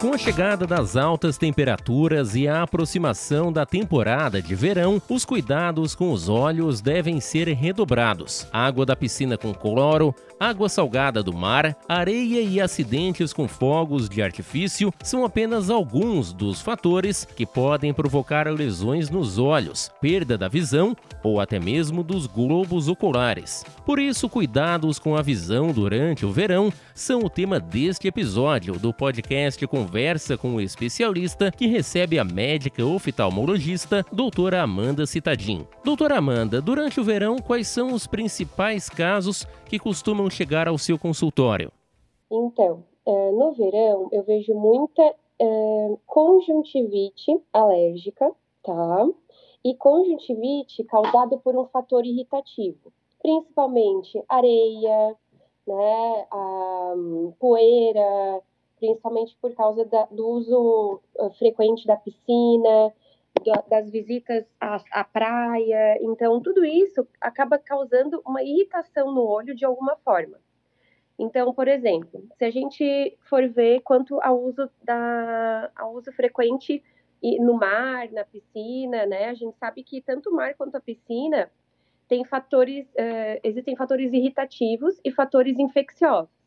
Com a chegada das altas temperaturas e a aproximação da temporada de verão, os cuidados com os olhos devem ser redobrados. Água da piscina com cloro, água salgada do mar, areia e acidentes com fogos de artifício são apenas alguns dos fatores que podem provocar lesões nos olhos, perda da visão ou até mesmo dos globos oculares. Por isso, cuidados com a visão durante o verão são o tema deste episódio do podcast Conversa com o especialista que recebe a médica oftalmologista doutora Amanda Citadin. Doutora Amanda, durante o verão, quais são os principais casos que costumam chegar ao seu consultório? Então, é, no verão eu vejo muita é, conjuntivite alérgica, tá? E conjuntivite causada por um fator irritativo, principalmente areia, né, a poeira, principalmente por causa da, do uso uh, frequente da piscina, da, das visitas à, à, praia. Então, tudo isso acaba causando uma irritação no olho de alguma forma. Então, por exemplo, se a gente for ver quanto ao uso, da, ao uso frequente no mar, na piscina, né? A gente sabe que tanto o mar quanto a piscina tem fatores, uh, existem fatores irritativos e fatores infecciosos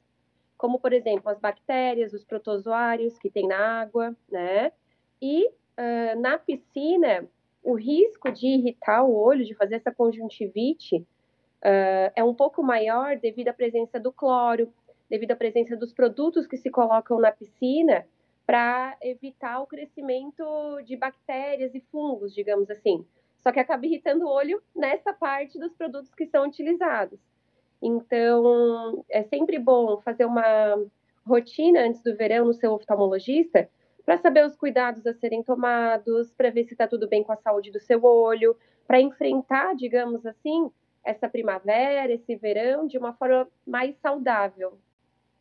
como por exemplo as bactérias, os protozoários que tem na água, né? E uh, na piscina, o risco de irritar o olho, de fazer essa conjuntivite, uh, é um pouco maior devido à presença do cloro, devido à presença dos produtos que se colocam na piscina para evitar o crescimento de bactérias e fungos, digamos assim. Só que acaba irritando o olho nessa parte dos produtos que são utilizados. Então, é sempre bom fazer uma rotina antes do verão no seu oftalmologista para saber os cuidados a serem tomados, para ver se está tudo bem com a saúde do seu olho, para enfrentar, digamos assim, essa primavera, esse verão de uma forma mais saudável.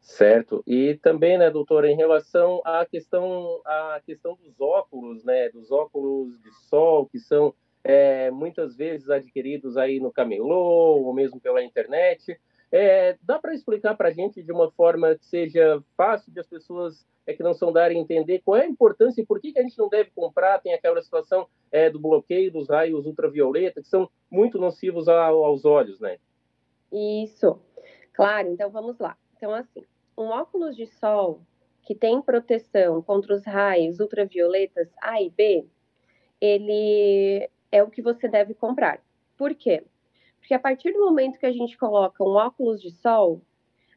Certo. E também, né, doutora, em relação à questão, à questão dos óculos, né, dos óculos de sol, que são é, muitas vezes adquiridos aí no camelô ou mesmo pela internet. É, dá para explicar para a gente de uma forma que seja fácil de as pessoas é, que não são da área entender qual é a importância e por que, que a gente não deve comprar? Tem aquela situação é, do bloqueio dos raios ultravioleta, que são muito nocivos ao, aos olhos, né? Isso, claro. Então vamos lá. Então, assim, um óculos de sol que tem proteção contra os raios ultravioletas A e B, ele é o que você deve comprar. Por quê? Porque a partir do momento que a gente coloca um óculos de sol,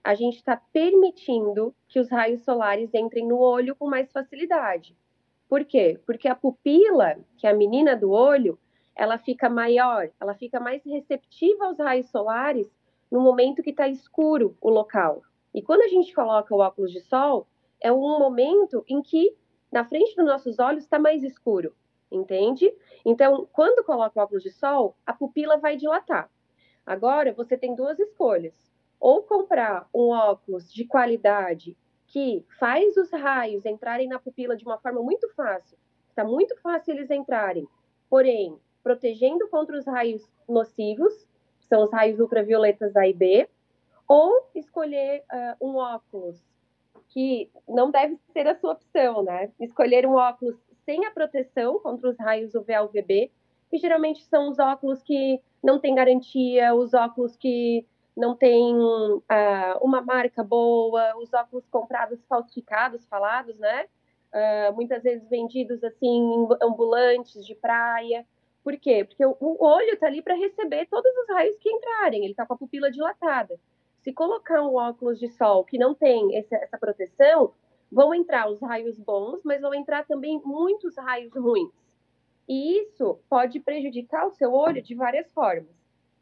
a gente está permitindo que os raios solares entrem no olho com mais facilidade. Por quê? Porque a pupila, que é a menina do olho, ela fica maior, ela fica mais receptiva aos raios solares no momento que está escuro o local. E quando a gente coloca o óculos de sol, é um momento em que na frente dos nossos olhos está mais escuro entende? Então, quando coloca o óculos de sol, a pupila vai dilatar. Agora, você tem duas escolhas. Ou comprar um óculos de qualidade que faz os raios entrarem na pupila de uma forma muito fácil. Está muito fácil eles entrarem, porém, protegendo contra os raios nocivos, que são os raios ultravioletas A e B, ou escolher uh, um óculos que não deve ser a sua opção, né? Escolher um óculos sem a proteção contra os raios UVA UVB, que geralmente são os óculos que não têm garantia, os óculos que não têm uh, uma marca boa, os óculos comprados falsificados, falados, né? Uh, muitas vezes vendidos assim ambulantes de praia. Por quê? Porque o, olho está ali para receber todos os raios que entrarem, ele está com a pupila dilatada. Se colocar um óculos de sol que não tem essa proteção, vão entrar os raios bons, mas vão entrar também muitos raios ruins. E isso pode prejudicar o seu olho de várias formas.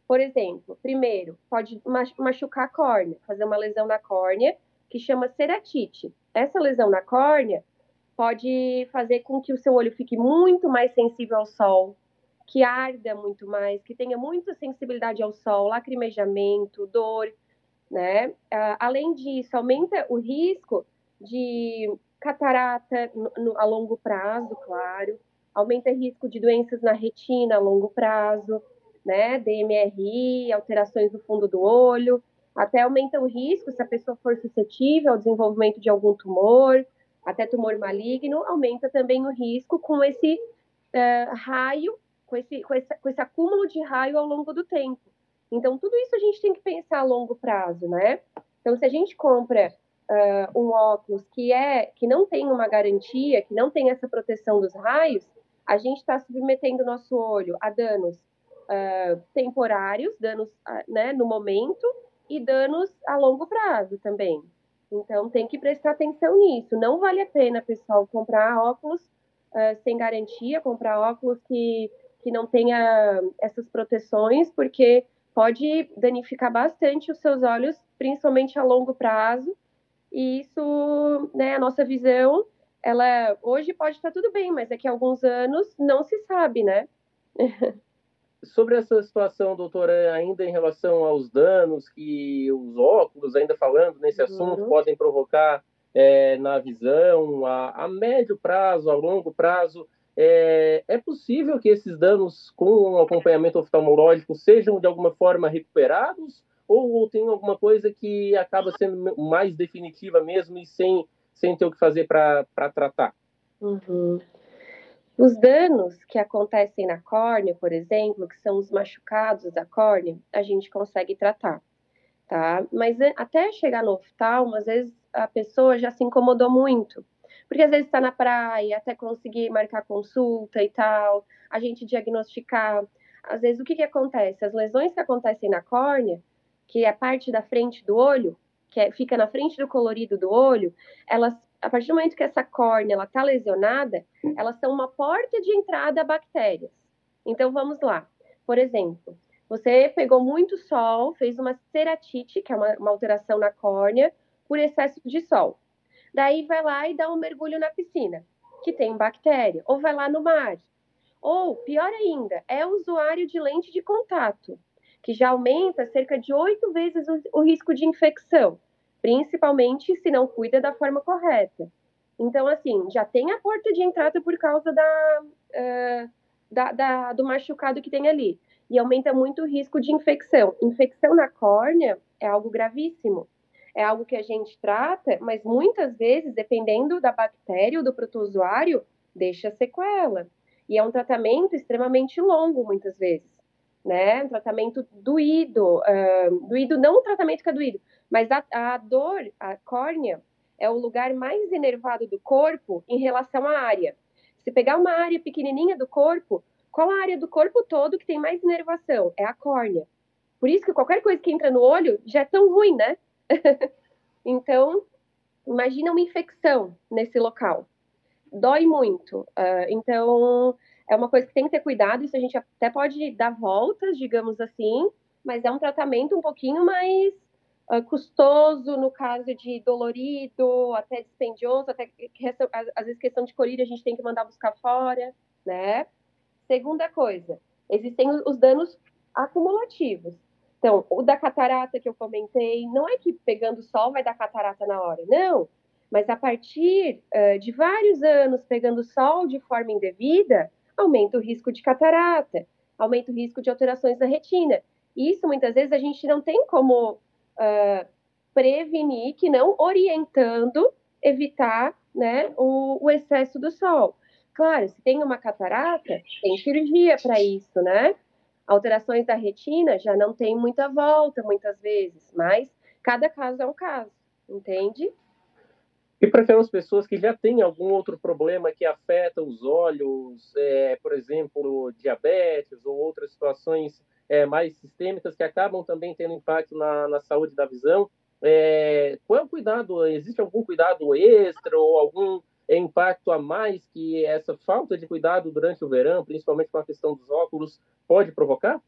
Por exemplo, primeiro, pode machucar a córnea, fazer uma lesão na córnea que chama ceratite. Essa lesão na córnea pode fazer com que o seu olho fique muito mais sensível ao sol, que arda muito mais, que tenha muita sensibilidade ao sol, lacrimejamento, dor, né? Uh, além disso, aumenta o risco de catarata no, no, a longo prazo, claro, aumenta risco de doenças na retina a longo prazo, né, DMRI, alterações no fundo do olho, até aumenta o risco se a pessoa for suscetível ao desenvolvimento de algum tumor, até tumor maligno, aumenta também o risco com esse uh, raio, com esse, com, esse, com esse acúmulo de raio ao longo do tempo. Então, tudo isso a gente tem que pensar a longo prazo, né? Então, se a gente compra uh, um óculos que é que não tem uma garantia, que não tem essa proteção dos raios, a gente está submetendo o nosso olho a danos uh, temporários, danos uh, né, no momento, e danos a longo prazo também. Então, tem que prestar atenção nisso. Não vale a pena, pessoal, comprar óculos uh, sem garantia, comprar óculos que, que não tenha essas proteções, porque pode danificar bastante os seus olhos, principalmente a longo prazo. E isso, né, a nossa visão, ela hoje pode estar tudo bem, mas daqui a alguns anos não se sabe, né? sobre essa situação, doutora, ainda em relação aos danos que os óculos, ainda falando nesse uhum. assunto, podem provocar é, na visão, a, a, médio prazo, a longo prazo, é, é possível que esses danos com acompanhamento oftalmológico sejam de alguma forma recuperados? Ou, ou tem alguma coisa que acaba sendo mais definitiva mesmo e sem, sem ter o que fazer para tratar? Uhum. Os danos que acontecem na córnea, por exemplo, que são os machucados da córnea, a gente consegue tratar, tá? Mas até chegar no oftalmo, às vezes a pessoa já se incomodou muito, porque às vezes está na praia, até conseguir marcar consulta e tal, a gente diagnosticar. Às vezes, o que, que acontece? As lesões que acontecem na córnea, que é a parte da frente do olho, que é, fica na frente do colorido do olho, elas a partir do momento que essa córnea está lesionada, elas são uma porta de entrada a bactérias. Então vamos lá. Por exemplo, você pegou muito sol, fez uma ceratite, que é uma, uma alteração na córnea, por excesso de sol. Daí vai lá e dá um mergulho na piscina, que tem bactéria, ou vai lá no mar. Ou, pior ainda, é usuário de lente de contato, que já aumenta cerca de oito vezes o, o risco de infecção principalmente se não cuida da forma correta. Então, assim, já tem a porta de entrada por causa da, uh, da, da, do machucado que tem ali. E aumenta muito o risco de infecção. Infecção na córnea é algo gravíssimo. É algo que a gente trata, mas muitas vezes, dependendo da bactéria ou do protozoário, deixa sequela. E é um tratamento extremamente longo, muitas vezes. Né? Um tratamento doído. Doído, não um tratamento que é doído, mas a, a dor, a córnea, é o lugar mais enervado do corpo em relação à área. Se pegar uma área pequenininha do corpo, qual a área do corpo todo que tem mais inervação? É a córnea. Por isso que qualquer coisa que entra no olho já é tão ruim, né? então, imagina uma infecção nesse local. Dói muito. Uh, então, é uma coisa que tem que ter cuidado. Isso a gente até pode dar voltas, digamos assim, mas é um tratamento um pouquinho mais uh, custoso no caso de dolorido, até dispendioso, até às vezes questão de colírio a gente tem que mandar buscar fora, né? Segunda coisa, existem os danos acumulativos. Então, o da catarata que eu comentei, não é que pegando sol vai dar catarata na hora, não. Mas a partir uh, de vários anos pegando sol de forma indevida, aumenta o risco de catarata, aumenta o risco de alterações na retina. Isso muitas vezes a gente não tem como uh, prevenir, que não orientando, evitar né, o, o excesso do sol. Claro, se tem uma catarata, tem cirurgia para isso, né? Alterações da retina já não tem muita volta, muitas vezes, mas cada caso é um caso, entende? E aquelas pessoas que já têm algum outro problema que afeta os olhos, é, por exemplo, diabetes ou outras situações é, mais sistêmicas que acabam também tendo impacto na, na saúde da visão. É, qual é o cuidado? Existe algum cuidado extra ou algum impacto a mais que essa falta de cuidado durante o verão, principalmente com a questão dos óculos, pode provocar?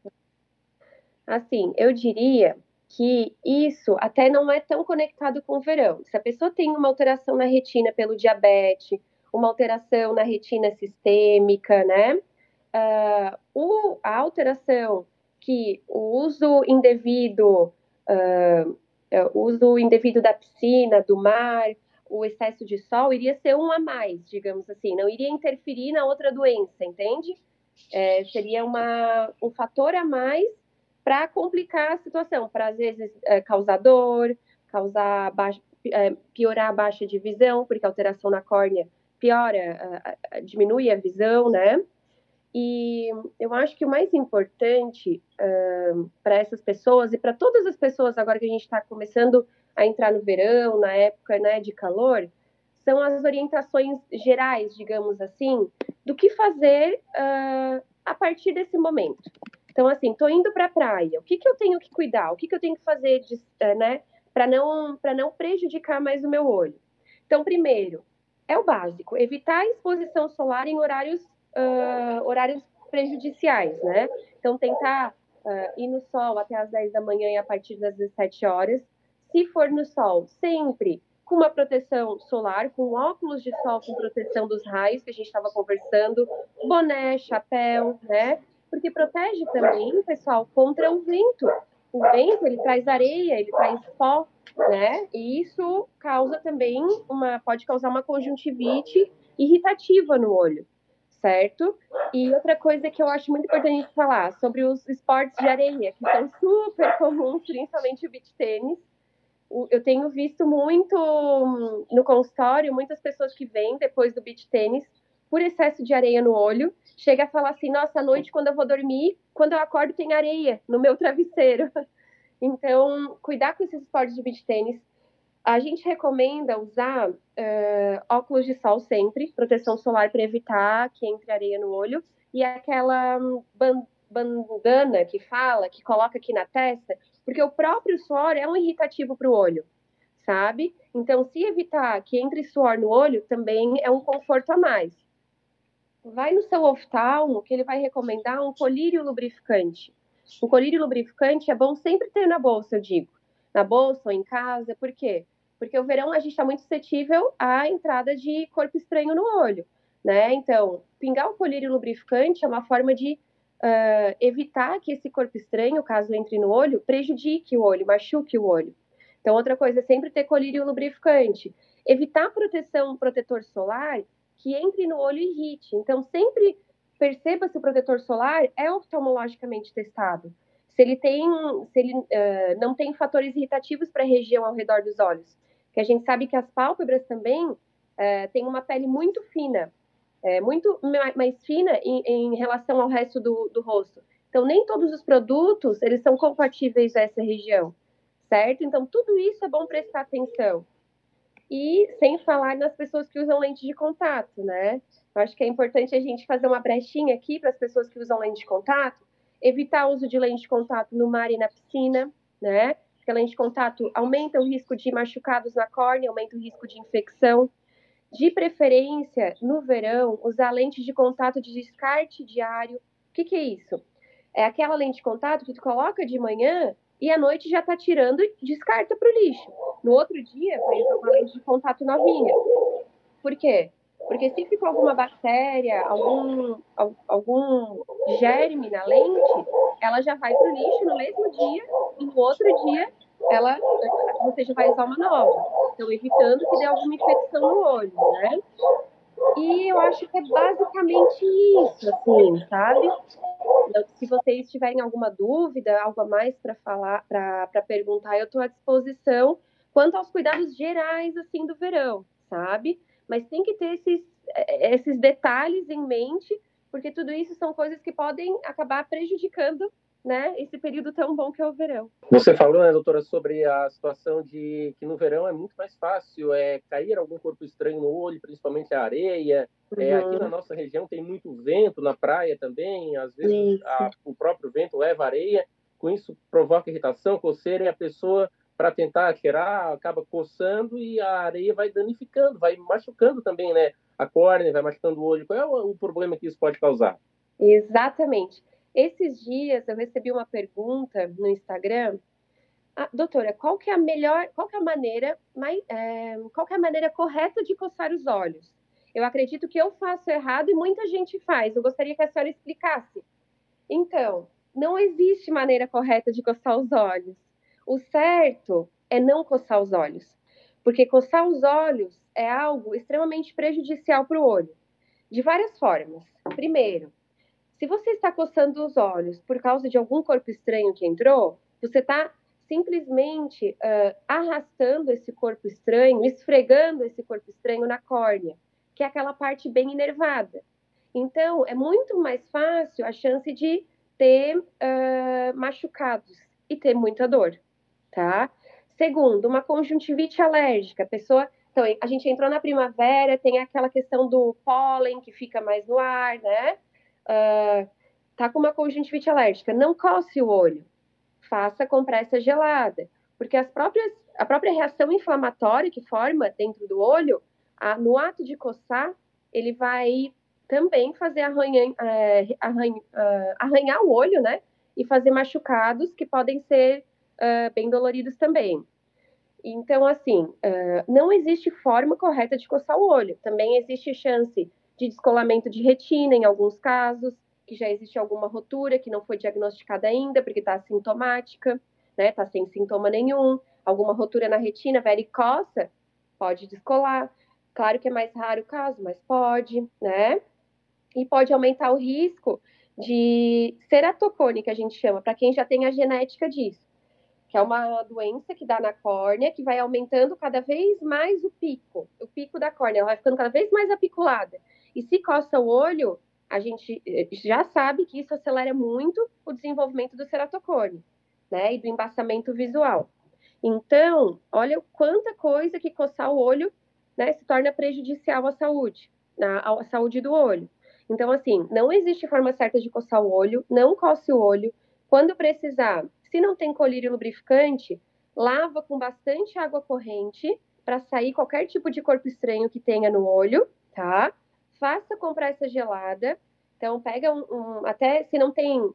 Assim, eu diria que isso até não é tão conectado com o verão. Se a pessoa tem uma alteração na retina pelo diabetes, uma alteração na retina sistêmica, né? Uh, o, a alteração que o uso indevido, uh, uso indevido da piscina, do mar, o excesso de sol iria ser um a mais, digamos assim, não iria interferir na outra doença, entende? É, seria uma, um fator a mais para complicar a situação, para às vezes é, causar dor, causar baixa, é, piorar a baixa de visão, porque a alteração na córnea piora, diminui a visão, né? E eu acho que o mais importante para essas pessoas e para todas as pessoas agora que a gente está começando a entrar no verão, na época né, de calor, são as orientações gerais, digamos assim, do que fazer uh, a partir desse momento. Então, assim, estou indo para a praia, o que, que eu tenho que cuidar? O que, que eu tenho que fazer uh, né, para não, não prejudicar mais o meu olho? Então, primeiro, é o básico, evitar a exposição solar em horários uh, horários prejudiciais, né? Então, tentar uh, ir no sol até as 10 da manhã e a partir das 17 horas. Se for no sol, sempre com uma proteção solar, com óculos de sol com proteção dos raios, que a gente estava conversando, boné, chapéu, né? Porque protege também, pessoal, contra o vento. O vento, ele traz areia, ele traz pó, né? E isso causa também uma, pode causar uma conjuntivite irritativa no olho certo? E outra coisa que eu acho muito importante falar sobre os esportes de areia, que são super comuns, principalmente o beach tênis. Eu tenho visto muito no consultório, muitas pessoas que vêm depois do beach tênis por excesso de areia no olho, chega a falar assim: "Nossa, à noite quando eu vou dormir, quando eu acordo tem areia no meu travesseiro". Então, cuidar com esses esportes de beach tênis a gente recomenda usar uh, óculos de sol sempre, proteção solar para evitar que entre areia no olho, e aquela bandana que fala, que coloca aqui na testa, porque o próprio suor é um irritativo para o olho, sabe? Então, se evitar que entre suor no olho, também é um conforto a mais. Vai no seu oftalmo, que ele vai recomendar um colírio lubrificante. O colírio lubrificante é bom sempre ter na bolsa, eu digo. Na bolsa ou em casa, por quê? Porque o verão a gente está muito suscetível à entrada de corpo estranho no olho, né? Então, pingar o colírio lubrificante é uma forma de uh, evitar que esse corpo estranho, caso entre no olho, prejudique o olho, machuque o olho. Então, outra coisa é sempre ter colírio lubrificante. Evitar proteção, protetor solar que entre no olho e irrite. Então, sempre perceba se o protetor solar é oftalmologicamente testado. Se ele tem, se ele uh, não tem fatores irritativos para a região ao redor dos olhos que a gente sabe que as pálpebras também é, têm uma pele muito fina, é, muito mais fina em, em relação ao resto do, do, rosto. Então, nem todos os produtos, eles são compatíveis a essa região, certo? Então, tudo isso é bom prestar atenção. E sem falar nas pessoas que usam lente de contato, né? Eu acho que é importante a gente fazer uma brechinha aqui para as pessoas que usam lente de contato, evitar o uso de lente de contato no mar e na piscina, né? porque a lente de contato aumenta o risco de machucados na córnea, aumenta o risco de infecção. De preferência, no verão, usar lente de contato de descarte diário. O que, que é isso? É aquela lente de contato que tu coloca de manhã e à noite já está tirando descarta para o lixo. No outro dia, vai uma lente de contato novinha. Por quê? Porque se ficou alguma bactéria, algum, algum germe na lente, ela já vai para o lixo no mesmo dia e no outro dia ela, você já vai usar uma nova. Então, evitando que dê alguma infecção no olho, né? E eu acho que é basicamente isso, assim, sabe? Se vocês tiverem alguma dúvida, algo a mais para falar, para perguntar, eu estou à disposição quanto aos cuidados gerais, assim, do verão, sabe? Mas tem que ter esses, eh, esses detalhes em mente, porque tudo isso são coisas que podem acabar prejudicando né, esse período tão bom que é o verão. Você falou, né, doutora, sobre a situação de que no verão é muito mais fácil é cair algum corpo estranho no olho, principalmente a areia. Uhum. É, aqui na nossa região tem muito vento na praia também, às vezes a, o próprio vento leva areia, com isso provoca irritação, coceira e a pessoa para tentar tirar, acaba coçando e a areia vai danificando, vai machucando também, né? A córnea, vai machucando o olho. Qual é o, o problema que isso pode causar? Exatamente. Esses dias eu recebi uma pergunta no Instagram. Ah, doutora, qual que é a melhor, qual que é a maneira, mais, é, qual que é a maneira correta de coçar os olhos? Eu acredito que eu faço errado e muita gente faz. Eu gostaria que a senhora explicasse. Então, não existe maneira correta de coçar os olhos. O certo é não coçar os olhos, porque coçar os olhos é algo extremamente prejudicial para o olho, de várias formas. Primeiro, se você está coçando os olhos por causa de algum corpo estranho que entrou, você está simplesmente uh, arrastando esse corpo estranho, esfregando esse corpo estranho na córnea, que é aquela parte bem inervada. Então, é muito mais fácil a chance de ter uh, machucados e ter muita dor, tá? Segundo, uma conjuntivite alérgica. A pessoa. Então, a gente entrou na primavera, tem aquela questão do pólen que fica mais no ar, né? Uh, tá com uma conjuntivite alérgica, não coce o olho, faça compressa gelada, porque as próprias, a própria reação inflamatória que forma dentro do olho, a, no ato de coçar, ele vai também fazer arranha, é, arranha, uh, arranhar o olho, né? E fazer machucados que podem ser uh, bem doloridos também. Então, assim, uh, não existe forma correta de coçar o olho. Também existe chance de descolamento de retina em alguns casos, que já existe alguma rotura que não foi diagnosticada ainda, porque está assintomática, né? Está sem sintoma nenhum. Alguma rotura na retina, vericosa, pode descolar. Claro que é mais raro o caso, mas pode, né? E pode aumentar o risco de ceratocone, que a gente chama, para quem já tem a genética disso que é uma doença que dá na córnea, que vai aumentando cada vez mais o pico, o pico da córnea, ela vai ficando cada vez mais apiculada. E se coça o olho, a gente eh, já sabe que isso acelera muito o desenvolvimento do ceratocone, né, e do embaçamento visual. Então, olha quanta coisa que coçar o olho, né, se torna prejudicial à saúde, à saúde do olho. Então, assim, não existe forma certa de coçar o olho, não coce o olho. Quando precisar, se não tem colírio lubrificante, lava com bastante água corrente para sair qualquer tipo de corpo estranho que tenha no olho, tá? Faça compressa gelada. Então, pega um, um até se não tem uh,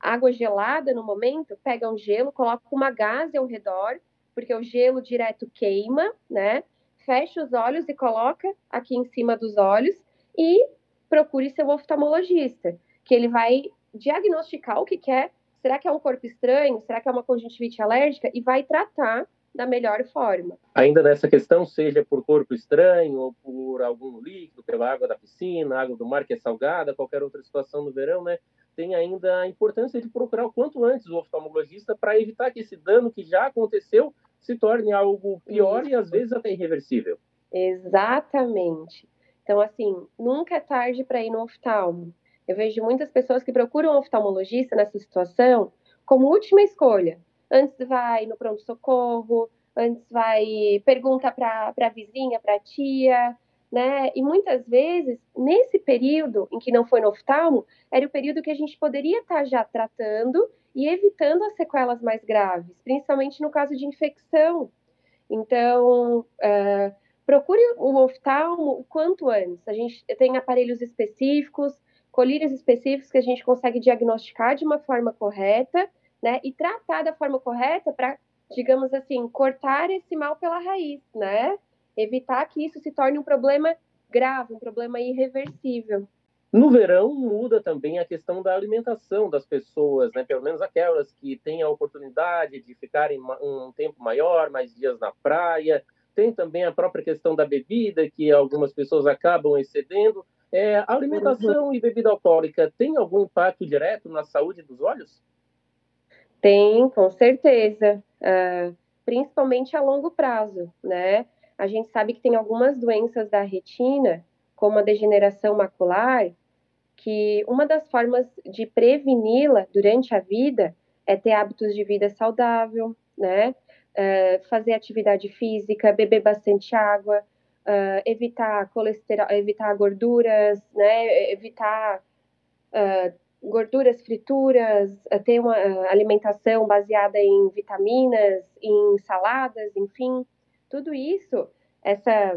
água gelada no momento, pega um gelo, coloca uma gaze ao redor, porque o gelo direto queima, né? Fecha os olhos e coloca aqui em cima dos olhos e procure seu oftalmologista, que ele vai diagnosticar o que quer será que é um corpo estranho? Será que é uma conjuntivite alérgica? E vai tratar da melhor forma. Ainda nessa questão, seja por corpo estranho ou por algum líquido, pela água da piscina, água do mar que é salgada, qualquer outra situação no verão, né? Tem ainda a importância de procurar o quanto antes o oftalmologista para evitar que esse dano que já aconteceu se torne algo pior Isso. e às vezes até irreversível. Exatamente. Então, assim, nunca é tarde para ir no oftalmo. Eu vejo muitas pessoas que procuram um oftalmologista nessa situação como última escolha. Antes vai no pronto-socorro, antes vai pergunta para a vizinha, para a tia, né? E muitas vezes, nesse período em que não foi no oftalmo, era o período que a gente poderia estar tá já tratando e evitando as sequelas mais graves, principalmente no caso de infecção. Então, uh, procure o oftalmo o quanto antes. A gente tem aparelhos específicos, colírios específicos que a gente consegue diagnosticar de uma forma correta, né, e tratar da forma correta para, digamos assim, cortar esse mal pela raiz, né? Evitar que isso se torne um problema grave, um problema irreversível. No verão muda também a questão da alimentação das pessoas, né? Pelo menos aquelas que têm a oportunidade de ficarem um tempo maior, mais dias na praia. Tem também a própria questão da bebida, que algumas pessoas acabam excedendo. É, alimentação e bebida alcoólica tem algum impacto direto na saúde dos olhos? Tem, com certeza, uh, principalmente a longo prazo, né? A gente sabe que tem algumas doenças da retina, como a degeneração macular, que uma das formas de preveni-la durante a vida é ter hábitos de vida saudável, né? Uh, fazer atividade física, beber bastante água, uh, evitar colesterol, evitar gorduras, né, evitar uh, gorduras frituras, uh, ter uma alimentação baseada em vitaminas, em saladas, enfim, tudo isso, essa,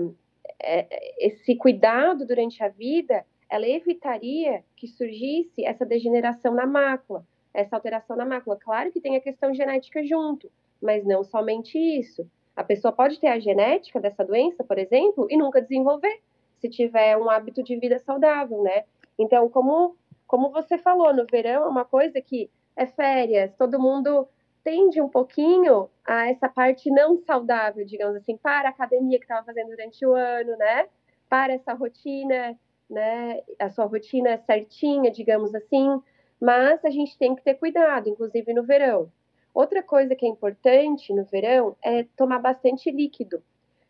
é, esse cuidado durante a vida, ela evitaria que surgisse essa degeneração na mácula, essa alteração na mácula. Claro que tem a questão genética junto, mas não somente isso. A pessoa pode ter a genética dessa doença, por exemplo, e nunca desenvolver, se tiver um hábito de vida saudável, né? Então, como, como você falou, no verão é uma coisa que é férias, todo mundo tende um pouquinho a essa parte não saudável, digamos assim, para a academia que estava fazendo durante o ano, né? Para essa rotina, né? A sua rotina certinha, digamos assim. Mas a gente tem que ter cuidado, inclusive no verão Outra coisa que é importante no verão é tomar bastante líquido.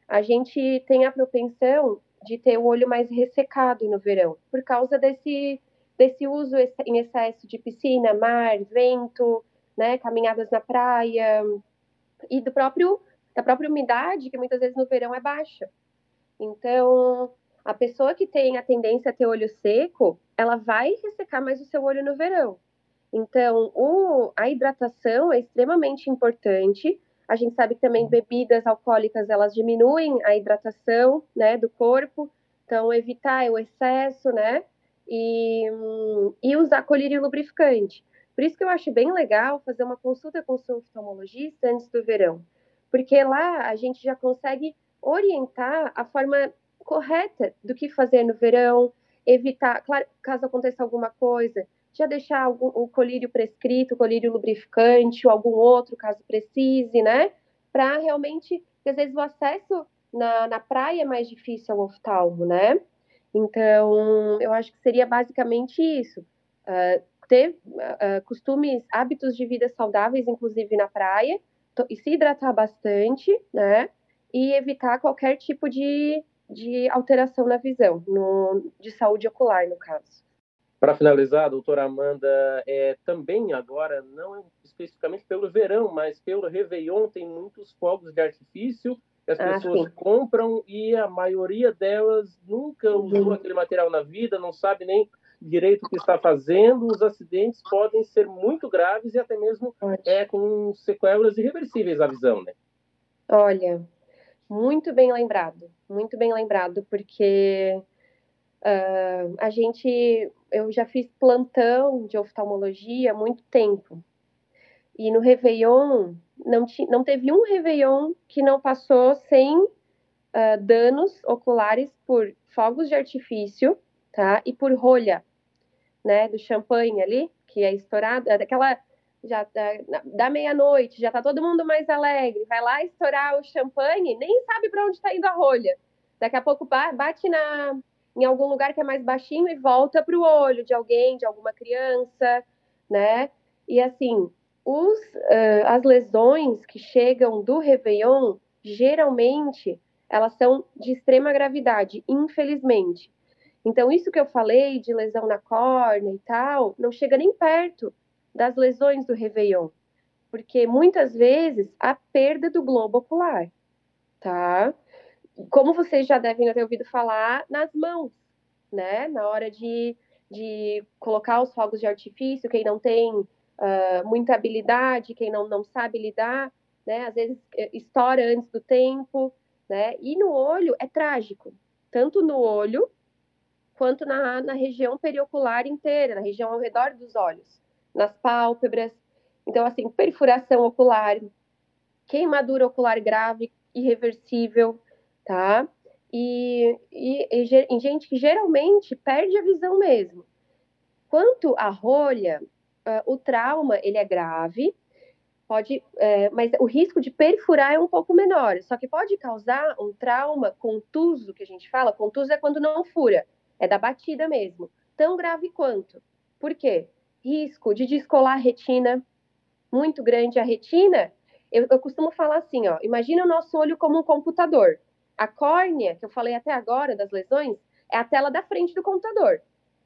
A gente tem a propensão de ter o olho mais ressecado no verão, por causa desse, desse uso em excesso de piscina, mar, vento, né, caminhadas na praia e do próprio da própria umidade que muitas vezes no verão é baixa. Então, a pessoa que tem a tendência a ter olho seco, ela vai ressecar mais o seu olho no verão. Então, o, a hidratação é extremamente importante. A gente sabe que também bebidas alcoólicas elas diminuem a hidratação, né, do corpo. Então, evitar o excesso, né, e, e usar colírio lubrificante. Por isso que eu acho bem legal fazer uma consulta com o seu oftalmologista antes do verão, porque lá a gente já consegue orientar a forma correta do que fazer no verão, evitar, claro, caso aconteça alguma coisa, já deixar algum, o colírio prescrito, o colírio lubrificante ou algum outro, caso precise, né? Para realmente, às vezes o acesso na, na praia é mais difícil ao oftalmo, né? Então, eu acho que seria basicamente isso. Uh, ter uh, costumes, hábitos de vida saudáveis, inclusive na praia, e se hidratar bastante, né? E evitar qualquer tipo de, de alteração na visão, no, de saúde ocular, no caso. Para finalizar, doutora Amanda, é, também agora, não especificamente pelo verão, mas pelo Réveillon, tem muitos fogos de artifício que as ah, pessoas sim. compram e a maioria delas nunca usou uhum. aquele material na vida, não sabe nem direito o que está fazendo. Os acidentes podem ser muito graves e até mesmo é, com sequelas irreversíveis à visão, né? Olha, muito bem lembrado, muito bem lembrado, porque uh, a gente eu já fiz plantão de oftalmologia há muito tempo. E no Réveillon, não, não teve um Réveillon que não passou sem uh, danos oculares por fogos de artifício, tá? E por rolha, né? Do champanhe ali, que é estourado, é daquela já da, da meia-noite, já tá todo mundo mais alegre, vai lá estourar o champanhe, nem sabe para onde está indo a rolha. Daqui a pouco bate na, em algum lugar que é mais baixinho e volta para o olho de alguém, de alguma criança, né? E assim, os, uh, as lesões que chegam do Réveillon, geralmente, elas são de extrema gravidade, infelizmente. Então, isso que eu falei de lesão na córnea e tal, não chega nem perto das lesões do Réveillon, porque muitas vezes a perda do globo ocular, tá? como vocês já devem ter ouvido falar, nas mãos, né? Na hora de, de colocar os fogos de artifício, quem não tem uh, muita habilidade, quem não, não sabe lidar, né? Às vezes eh, estoura antes do tempo, né? E no olho é trágico, tanto no olho quanto na, na região periocular inteira, na região ao redor dos olhos, nas pálpebras. Então, assim, perfuração ocular, queimadura ocular grave, irreversível, tá? E, e, e, gente que geralmente perde a visão mesmo. Quanto à rolha, uh, o trauma ele é grave, pode, é, mas o risco de perfurar é um pouco menor. Só que pode causar um trauma contuso, que a gente fala. Contuso é quando não fura, é da batida mesmo. Tão grave quanto. Por quê? Risco de descolar a retina, muito grande. A retina, eu, eu costumo falar assim, ó. Imagina o nosso olho como um computador. A córnea, que eu falei até agora das lesões, é a tela da frente do computador.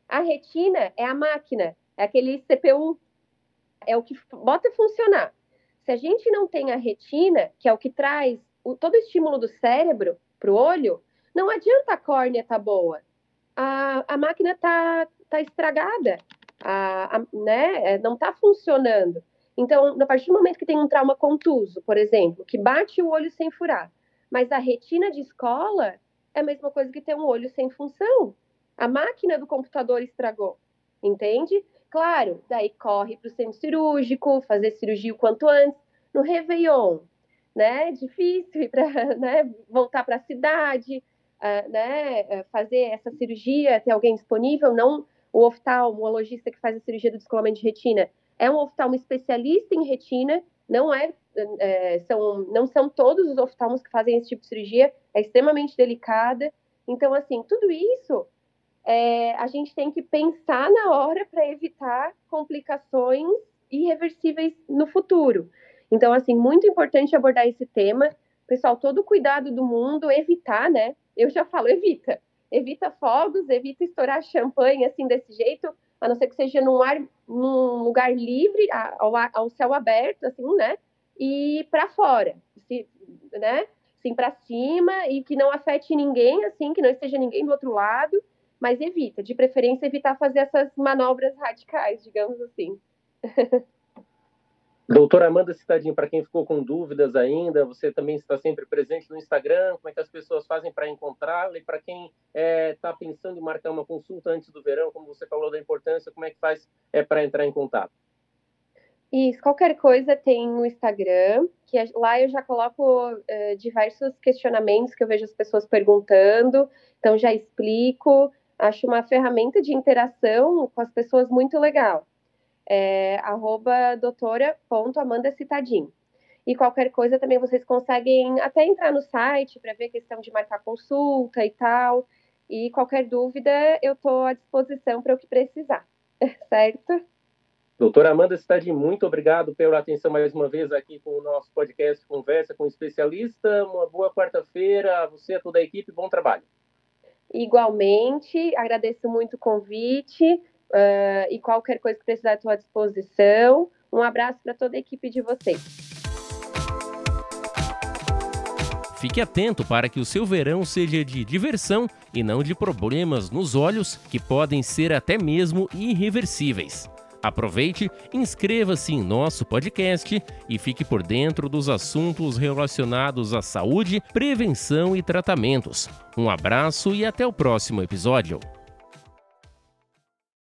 A retina é a máquina, é aquele CPU, é o que bota funcionar. Se a gente não tem a retina, que é o que traz o, todo o estímulo do cérebro para o olho, não adianta a córnea tá boa. A, a máquina está tá estragada, a, a, né? É, não está funcionando. Então, a partir do momento que tem um trauma contuso, por exemplo, que bate o olho sem furar, mas a retina de escola é a mesma coisa que ter um olho sem função. A máquina do computador estragou, entende? Claro, daí corre para o centro cirúrgico, fazer cirurgia o quanto antes. No Réveillon, né? Difícil para né? voltar para a cidade, uh, né? Fazer essa cirurgia, ter alguém disponível, não o oftalmologista que faz a cirurgia do descolamento de retina. É um oftalmo especialista em retina, não é é, são, não são todos os oftalmos que fazem esse tipo de cirurgia, é extremamente delicada. Então, assim, tudo isso é, a gente tem que pensar na hora para evitar complicações irreversíveis no futuro. Então, assim, muito importante abordar esse tema. Pessoal, todo cuidado do mundo, evitar, né? Eu já falo, evita. Evita fogos, evita estourar champanhe assim desse jeito, a não ser que seja num, ar, num lugar livre, ao, ao céu aberto, assim, né? E para fora, se, né? Assim, para cima e que não afete ninguém, assim, que não esteja ninguém do outro lado, mas evita, de preferência, evitar fazer essas manobras radicais, digamos assim. Doutora Amanda Citadinho, para quem ficou com dúvidas ainda, você também está sempre presente no Instagram, como é que as pessoas fazem para encontrá-la? E para quem está é, tá pensando em marcar uma consulta antes do verão, como você falou da importância, como é que faz é, para entrar em contato? Isso, qualquer coisa tem no Instagram, que lá eu já coloco uh, diversos questionamentos que eu vejo as pessoas perguntando, então já explico, acho uma ferramenta de interação com as pessoas muito legal é, arroba doutora.amandacitadin. E qualquer coisa também vocês conseguem até entrar no site para ver a questão de marcar consulta e tal. E qualquer dúvida, eu estou à disposição para o que precisar, certo? Doutora Amanda Citadin, muito obrigado pela atenção mais uma vez aqui com o nosso podcast Conversa com Especialista. Uma boa quarta-feira a você, a toda a equipe, bom trabalho. Igualmente, agradeço muito o convite. Uh, e qualquer coisa que precisar, estou à disposição. Um abraço para toda a equipe de vocês. Fique atento para que o seu verão seja de diversão e não de problemas nos olhos que podem ser até mesmo irreversíveis. Aproveite, inscreva-se em nosso podcast e fique por dentro dos assuntos relacionados à saúde, prevenção e tratamentos. Um abraço e até o próximo episódio.